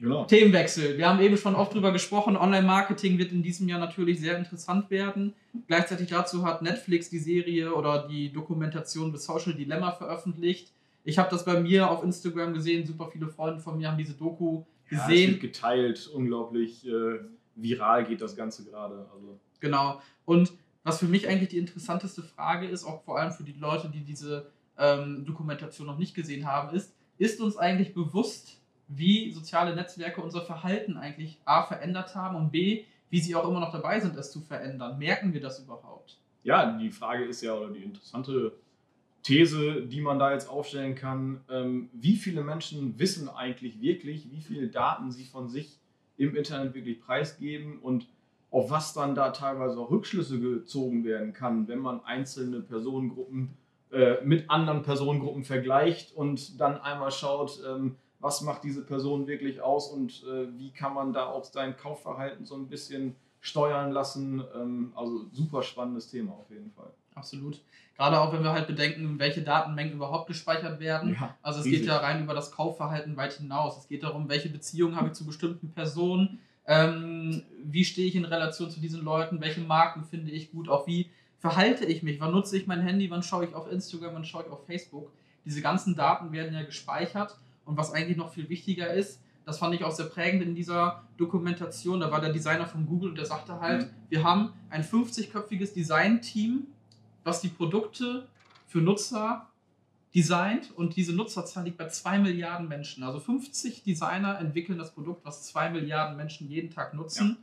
Genau. Themenwechsel. Wir haben eben schon oft drüber gesprochen. Online-Marketing wird in diesem Jahr natürlich sehr interessant werden. Gleichzeitig dazu hat Netflix die Serie oder die Dokumentation The Social Dilemma veröffentlicht. Ich habe das bei mir auf Instagram gesehen. Super viele Freunde von mir haben diese Doku Ja, es gesehen. wird geteilt, unglaublich äh, viral geht das Ganze gerade. Also, Genau. Und was für mich eigentlich die interessanteste Frage ist, auch vor allem für die Leute, die diese ähm, Dokumentation noch nicht gesehen haben, ist, ist uns eigentlich bewusst, wie soziale Netzwerke unser Verhalten eigentlich A verändert haben und B, wie sie auch immer noch dabei sind, es zu verändern? Merken wir das überhaupt? ja, die Frage ist ja, oder die interessante These, die man da jetzt aufstellen kann, ähm, wie viele Menschen wissen eigentlich wirklich, wie viele Daten sie von sich im Internet wirklich preisgeben und auf was dann da teilweise auch Rückschlüsse gezogen werden kann, wenn man einzelne Personengruppen äh, mit anderen Personengruppen vergleicht und dann einmal schaut, ähm, was macht diese Person wirklich aus und äh, wie kann man da auch sein Kaufverhalten so ein bisschen steuern lassen. Ähm, also super spannendes Thema auf jeden Fall. Absolut. Gerade auch, wenn wir halt bedenken, welche Datenmengen überhaupt gespeichert werden. Ja, Also es riesig. geht ja rein über das Kaufverhalten weit hinaus. Es geht darum, welche Beziehungen habe ich zu bestimmten Personen, ähm, wie stehe ich in Relation zu diesen Leuten, welche Marken finde ich gut, auch wie verhalte ich mich, wann nutze ich mein Handy, wann schaue ich auf Instagram, wann schaue ich auf Facebook. Diese ganzen Daten werden ja gespeichert und was eigentlich noch viel wichtiger ist, das fand ich auch sehr prägend in dieser Dokumentation, da war der Designer von Google und der sagte halt, Mhm. wir haben ein 50-köpfiges Design-Team, was die Produkte für Nutzer designt und diese Nutzerzahl liegt bei 2 Milliarden Menschen. Also 50 Designer entwickeln das Produkt, was 2 Milliarden Menschen jeden Tag nutzen.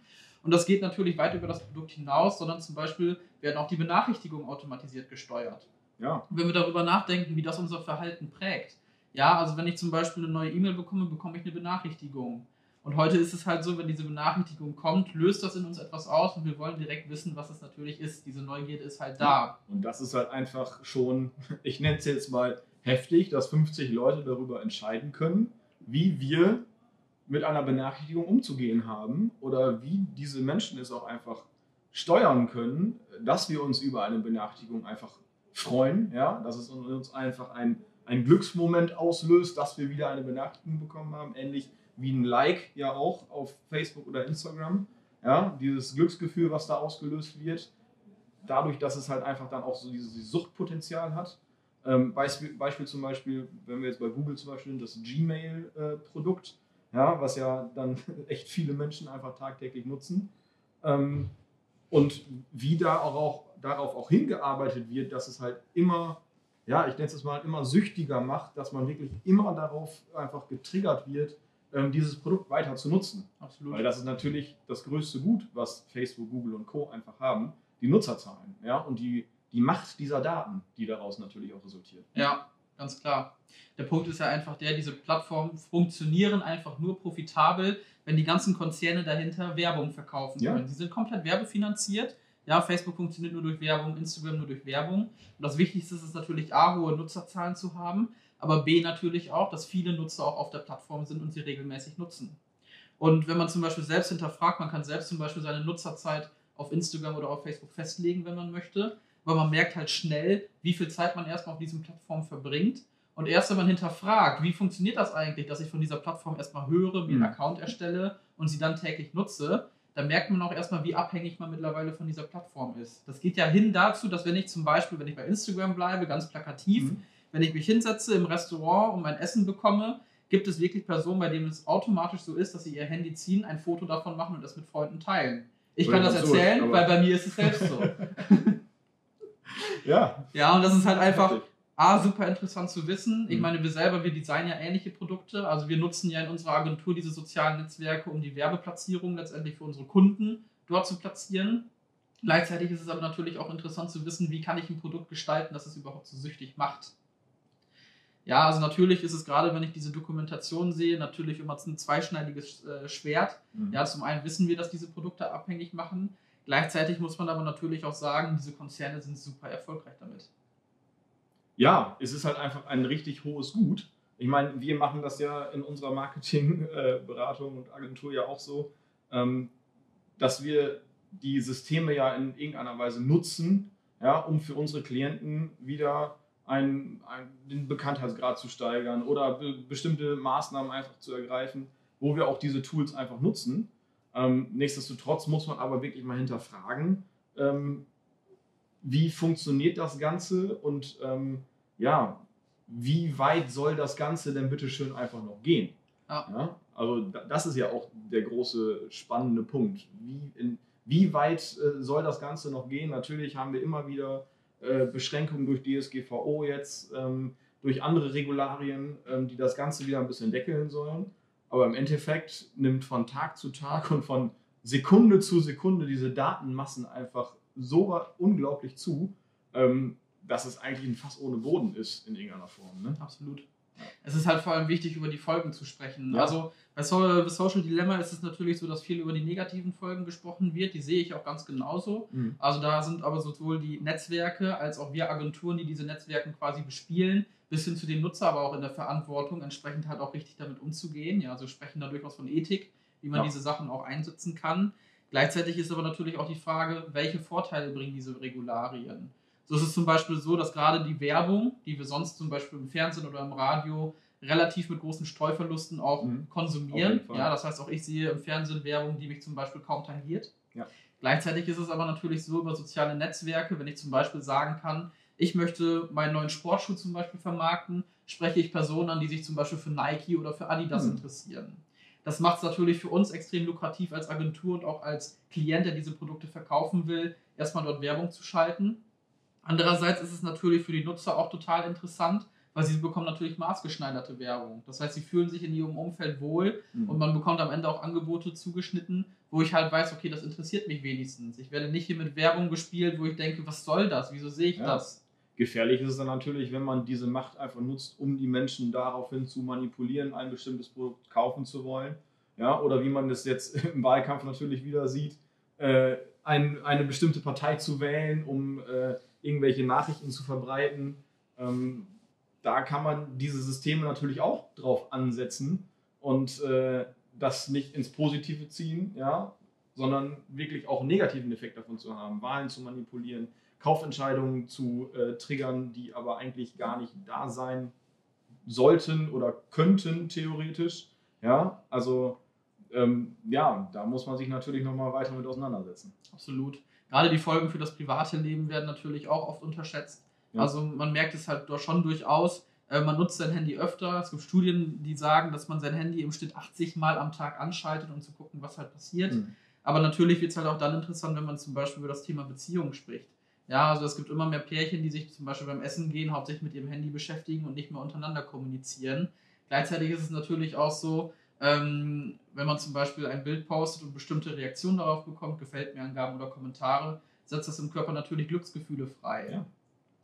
Und das geht natürlich weit über das Produkt hinaus, sondern zum Beispiel werden auch die Benachrichtigungen automatisiert gesteuert. Ja, Und wenn wir darüber nachdenken, wie das unser Verhalten prägt. Ja, also wenn ich zum Beispiel eine neue E-Mail bekomme, bekomme ich eine Benachrichtigung. Und heute ist es halt so, wenn diese Benachrichtigung kommt, löst das in uns etwas aus und wir wollen direkt wissen, was es natürlich ist. Diese Neugierde ist halt da. und das ist halt einfach schon, ich nenne es jetzt mal heftig, dass 50 Leute darüber entscheiden können, wie wir mit einer Benachrichtigung umzugehen haben oder wie diese Menschen es auch einfach steuern können, dass wir uns über eine Benachrichtigung einfach freuen, ja, dass es uns einfach ein, ein Glücksmoment auslöst, dass wir wieder eine Benachrichtigung bekommen haben, ähnlich wie ein Like ja auch auf Facebook oder Instagram, ja, dieses Glücksgefühl, was da ausgelöst wird, dadurch, dass es halt einfach dann auch so dieses, Suchtpotenzial hat. Ähm, Beispiel, Beispiel zum Beispiel, wenn wir jetzt bei Google zum Beispiel das Gmail-Produkt, ja, was ja dann echt viele Menschen einfach tagtäglich nutzen. Ähm, und wie da auch, auch darauf auch hingearbeitet wird, dass es halt immer, ja, ich nenne es mal immer süchtiger macht, dass man wirklich immer darauf einfach getriggert wird, ähm, dieses Produkt weiter zu nutzen. Absolut. Weil das ist natürlich das größte Gut, was Facebook, Google und Co. einfach haben, die Nutzerzahlen ja, und die, die Macht dieser Daten, die daraus natürlich auch resultiert. Ja, ganz klar. Der Punkt ist ja einfach der, diese Plattformen funktionieren einfach nur profitabel, wenn die ganzen Konzerne dahinter Werbung verkaufen Ja. können. Die sind komplett werbefinanziert. Ja, Facebook funktioniert nur durch Werbung, Instagram nur durch Werbung. Und das Wichtigste ist natürlich A, hohe Nutzerzahlen zu haben, aber B natürlich auch, dass viele Nutzer auch auf der Plattform sind und sie regelmäßig nutzen. Und wenn man zum Beispiel selbst hinterfragt, man kann selbst zum Beispiel seine Nutzerzeit auf Instagram oder auf Facebook festlegen, wenn man möchte, aber man merkt halt schnell, wie viel Zeit man erstmal auf diesen Plattformen verbringt. Und erst wenn man hinterfragt, wie funktioniert das eigentlich, dass ich von dieser Plattform erstmal höre, mir einen Mhm. Account erstelle und sie dann täglich nutze, dann merkt man auch erstmal, wie abhängig man mittlerweile von dieser Plattform ist. Das geht ja hin dazu, dass wenn ich zum Beispiel, wenn ich bei Instagram bleibe, ganz plakativ, Mhm. wenn ich mich hinsetze im Restaurant und mein Essen bekomme, gibt es wirklich Personen, bei denen es automatisch so ist, dass sie ihr Handy ziehen, ein Foto davon machen und das mit Freunden teilen. Ich Oder kann das erzählen, weil bei mir ist es selbst so. Ja, Ja, und das ist halt einfach. A, super interessant zu wissen. Ich Mhm. meine, wir selber, wir designen ja ähnliche Produkte. Also wir nutzen ja in unserer Agentur diese sozialen Netzwerke, um die Werbeplatzierung letztendlich für unsere Kunden dort zu platzieren. Gleichzeitig ist es aber natürlich auch interessant zu wissen, wie kann ich ein Produkt gestalten, dass es überhaupt so süchtig macht. Ja, also natürlich ist es gerade, wenn ich diese Dokumentation sehe, natürlich immer ein zweischneidiges äh, Schwert. Mhm. Ja, zum einen wissen wir, dass diese Produkte abhängig machen. Gleichzeitig muss man aber natürlich auch sagen, diese Konzerne sind super erfolgreich damit. Ja, es ist halt einfach ein richtig hohes Gut. Ich meine, wir machen das ja in unserer Marketingberatung und Agentur ja auch so, ähm, dass wir die Systeme ja in irgendeiner Weise nutzen, ja, um für unsere Klienten wieder ein, ein, den Bekanntheitsgrad zu steigern oder be bestimmte Maßnahmen einfach zu ergreifen, wo wir auch diese Tools einfach nutzen. Ähm, nichtsdestotrotz muss man aber wirklich mal hinterfragen, ähm, wie funktioniert das Ganze und ähm, ja, wie weit soll das Ganze denn bitte schön einfach noch gehen? Ja. ja. Also das ist ja auch der große spannende Punkt. Wie, in, wie weit äh, soll das Ganze noch gehen? Natürlich haben wir immer wieder äh, Beschränkungen durch DSGVO jetzt, ähm, durch andere Regularien, ähm, die das Ganze wieder ein bisschen deckeln sollen. Aber im Endeffekt nimmt von Tag zu Tag und von Sekunde zu Sekunde diese Datenmassen einfach so unglaublich zu, ähm, dass es eigentlich ein Fass ohne Boden ist in irgendeiner Form. Ne? Absolut. Es ist halt vor allem wichtig, über die Folgen zu sprechen. Ja. Also bei Social Dilemma ist es natürlich so, dass viel über die negativen Folgen gesprochen wird. Die sehe ich auch ganz genauso. Mhm. Also da sind aber sowohl die Netzwerke als auch wir Agenturen, die diese Netzwerke quasi bespielen, bis hin zu den Nutzer, aber auch in der Verantwortung, entsprechend halt auch richtig damit umzugehen. Ja, also sprechen da durchaus von Ethik, wie man ja. diese Sachen auch einsetzen kann. Gleichzeitig ist aber natürlich auch die Frage, welche Vorteile bringen diese Regularien? So ist es zum Beispiel so, dass gerade die Werbung, die wir sonst zum Beispiel im Fernsehen oder im Radio relativ mit großen Streuverlusten auch mhm. konsumieren. Ja, das heißt, auch ich sehe im Fernsehen Werbung, die mich zum Beispiel kaum tangiert. Ja. Gleichzeitig ist es aber natürlich so über soziale Netzwerke, wenn ich zum Beispiel sagen kann, ich möchte meinen neuen Sportschuh zum Beispiel vermarkten, spreche ich Personen an, die sich zum Beispiel für Nike oder für Adidas mhm. interessieren. Das macht es natürlich für uns extrem lukrativ als Agentur und auch als Klient, der diese Produkte verkaufen will, erstmal dort Werbung zu schalten. Andererseits ist es natürlich für die Nutzer auch total interessant, weil sie bekommen natürlich maßgeschneiderte Werbung. Das heißt, sie fühlen sich in ihrem Umfeld wohl mhm. und man bekommt am Ende auch Angebote zugeschnitten, wo ich halt weiß, okay, das interessiert mich wenigstens. Ich werde nicht hier mit Werbung gespielt, wo ich denke, was soll das? Wieso sehe ich ja. das? Gefährlich ist es dann natürlich, wenn man diese Macht einfach nutzt, um die Menschen daraufhin zu manipulieren, ein bestimmtes Produkt kaufen zu wollen. Ja, oder wie man das jetzt im Wahlkampf natürlich wieder sieht, äh, ein, eine bestimmte Partei zu wählen, um äh, irgendwelche Nachrichten zu verbreiten. Ähm, da kann man diese Systeme natürlich auch drauf ansetzen und äh, das nicht ins Positive ziehen, ja, sondern wirklich auch einen negativen Effekt davon zu haben, Wahlen zu manipulieren, Kaufentscheidungen zu äh, triggern, die aber eigentlich gar nicht da sein sollten oder könnten theoretisch. Ja, also ähm, ja, da muss man sich natürlich nochmal weiter mit auseinandersetzen. Absolut. Gerade die Folgen für das private Leben werden natürlich auch oft unterschätzt. Ja. Also man merkt es halt schon durchaus. Äh, man nutzt sein Handy öfter. Es gibt Studien, die sagen, dass man sein Handy im Schnitt 80 Mal am Tag anschaltet, um zu gucken, was halt passiert. Mhm. Aber natürlich wird es halt auch dann interessant, wenn man zum Beispiel über das Thema Beziehungen spricht. Ja, also es gibt immer mehr Pärchen, die sich zum Beispiel beim Essen gehen, hauptsächlich mit ihrem Handy beschäftigen und nicht mehr untereinander kommunizieren. Gleichzeitig ist es natürlich auch so, ähm, wenn man zum Beispiel ein Bild postet und bestimmte Reaktionen darauf bekommt, gefällt mir Angaben oder Kommentare, setzt das im Körper natürlich Glücksgefühle frei. Ja.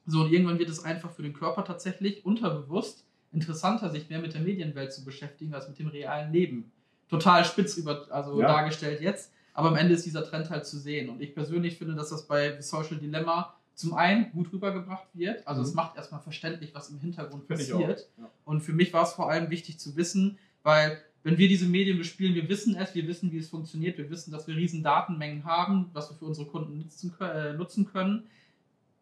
So, und irgendwann wird es einfach für den Körper tatsächlich unterbewusst interessanter, sich mehr mit der Medienwelt zu beschäftigen als mit dem realen Leben. Total spitz über, also ja. dargestellt jetzt. Aber am Ende ist dieser Trend halt zu sehen. Und ich persönlich finde, dass das bei Social Dilemma zum einen gut rübergebracht wird. Also mhm. es macht erstmal verständlich, was im Hintergrund Find passiert. Ja. Und für mich war es vor allem wichtig zu wissen, weil wenn wir diese Medien bespielen, wir wissen es, wir wissen, wie es funktioniert, wir wissen, dass wir riesen Datenmengen haben, was wir für unsere Kunden nutzen, äh, nutzen können.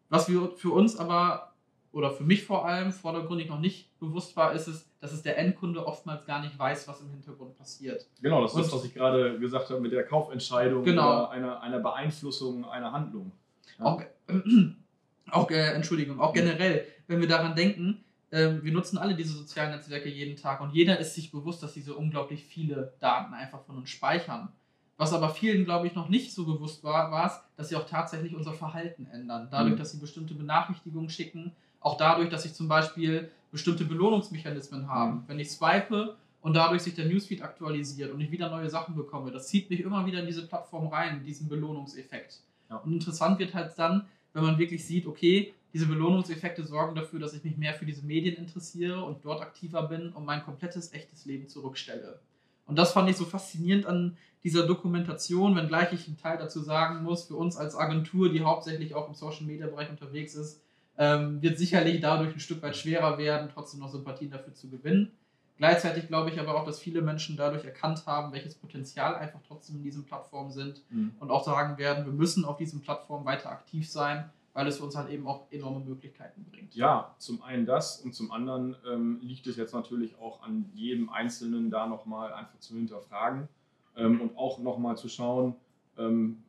Was wir für uns aber oder für mich vor allem vordergründig noch nicht bewusst war, ist es, dass es der Endkunde oftmals gar nicht weiß, was im Hintergrund passiert. Genau, das ist das, was ich gerade gesagt habe mit der Kaufentscheidung genau. oder einer, einer Beeinflussung einer Handlung. Ja. Auch, äh, auch äh, Entschuldigung, auch generell, wenn wir daran denken, äh, wir nutzen alle diese sozialen Netzwerke jeden Tag und jeder ist sich bewusst, dass diese unglaublich viele Daten einfach von uns speichern. Was aber vielen, glaube ich, noch nicht so bewusst war, war es, dass sie auch tatsächlich unser Verhalten ändern. Dadurch, mhm. dass sie bestimmte Benachrichtigungen schicken, auch dadurch, dass ich zum Beispiel bestimmte Belohnungsmechanismen habe. Mhm. Wenn ich swipe und dadurch sich der Newsfeed aktualisiert und ich wieder neue Sachen bekomme, das zieht mich immer wieder in diese Plattform rein, diesen Belohnungseffekt. Ja. Und interessant wird halt dann, wenn man wirklich sieht, okay, diese Belohnungseffekte sorgen dafür, dass ich mich mehr für diese Medien interessiere und dort aktiver bin und mein komplettes echtes Leben zurückstelle. Und das fand ich so faszinierend an dieser Dokumentation, wenngleich ich einen Teil dazu sagen muss, für uns als Agentur, die hauptsächlich auch im Social Media Bereich unterwegs ist, ähm, wird sicherlich dadurch ein Stück weit schwerer werden, trotzdem noch Sympathien dafür zu gewinnen. Gleichzeitig glaube ich aber auch, dass viele Menschen dadurch erkannt haben, welches Potenzial einfach trotzdem in diesen Plattformen sind mhm. und auch sagen werden, wir müssen auf diesen Plattformen weiter aktiv sein, weil es uns halt eben auch enorme Möglichkeiten bringt. Ja, zum einen das und zum anderen ähm, liegt es jetzt natürlich auch an jedem Einzelnen, da nochmal einfach zu hinterfragen ähm, und auch nochmal zu schauen, ähm,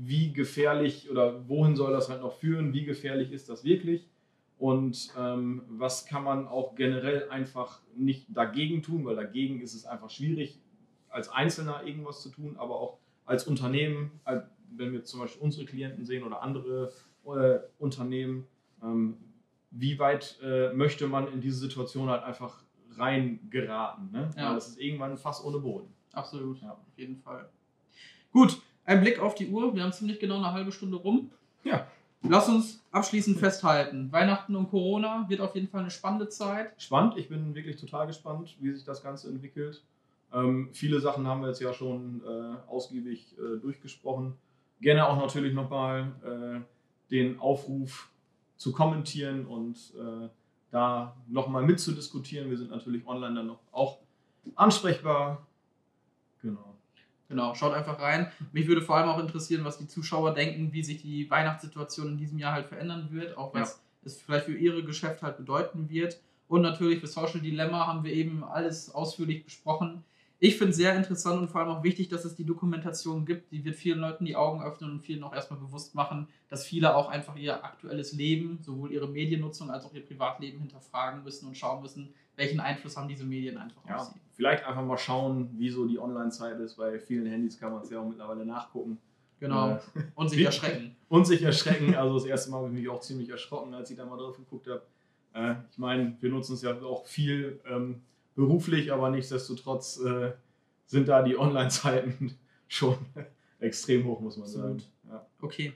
wie gefährlich oder wohin soll das halt noch führen, wie gefährlich ist das wirklich und ähm, was kann man auch generell einfach nicht dagegen tun, weil dagegen ist es einfach schwierig, als Einzelner irgendwas zu tun, aber auch als Unternehmen, wenn wir zum Beispiel unsere Klienten sehen oder andere äh, Unternehmen, ähm, wie weit äh, möchte man in diese Situation halt einfach reingeraten? Ne? Ja. das ist irgendwann fast ohne Boden. Absolut, ja. auf jeden Fall. Gut, ein Blick auf die Uhr. Wir haben ziemlich genau eine halbe Stunde rum. Ja. Lass uns abschließend festhalten. Weihnachten und Corona wird auf jeden Fall eine spannende Zeit. Spannend, ich bin wirklich total gespannt, wie sich das Ganze entwickelt. Ähm, viele Sachen haben wir jetzt ja schon äh, ausgiebig äh, durchgesprochen. Gerne auch natürlich nochmal äh, den Aufruf zu kommentieren und äh, da nochmal mitzudiskutieren. Wir sind natürlich online dann noch auch ansprechbar. Genau. Genau, schaut einfach rein. Mich würde vor allem auch interessieren, was die Zuschauer denken, wie sich die Weihnachtssituation in diesem Jahr halt verändern wird, auch was ja. es vielleicht für ihre Geschäft halt bedeuten wird. Und natürlich für Social Dilemma haben wir eben alles ausführlich besprochen ich finde es sehr interessant und vor allem auch wichtig, dass es die Dokumentation gibt. Die wird vielen Leuten die Augen öffnen und vielen auch erstmal bewusst machen, dass viele auch einfach ihr aktuelles Leben, sowohl ihre Mediennutzung als auch ihr Privatleben hinterfragen müssen und schauen müssen, welchen Einfluss haben diese Medien einfach ja, auf sie. Vielleicht einfach mal schauen, wie so die Online-Zeit ist. Bei vielen Handys kann man es ja auch mittlerweile nachgucken. Genau. Äh, und sich erschrecken. Und sich erschrecken. Also das erste Mal habe ich mich auch ziemlich erschrocken, als ich da mal drauf geguckt habe. Äh, ich meine, wir nutzen es ja auch viel. Ähm, beruflich, aber nichtsdestotrotz äh, sind da die Online-Zeiten schon extrem hoch, muss man sagen. Ja. Okay.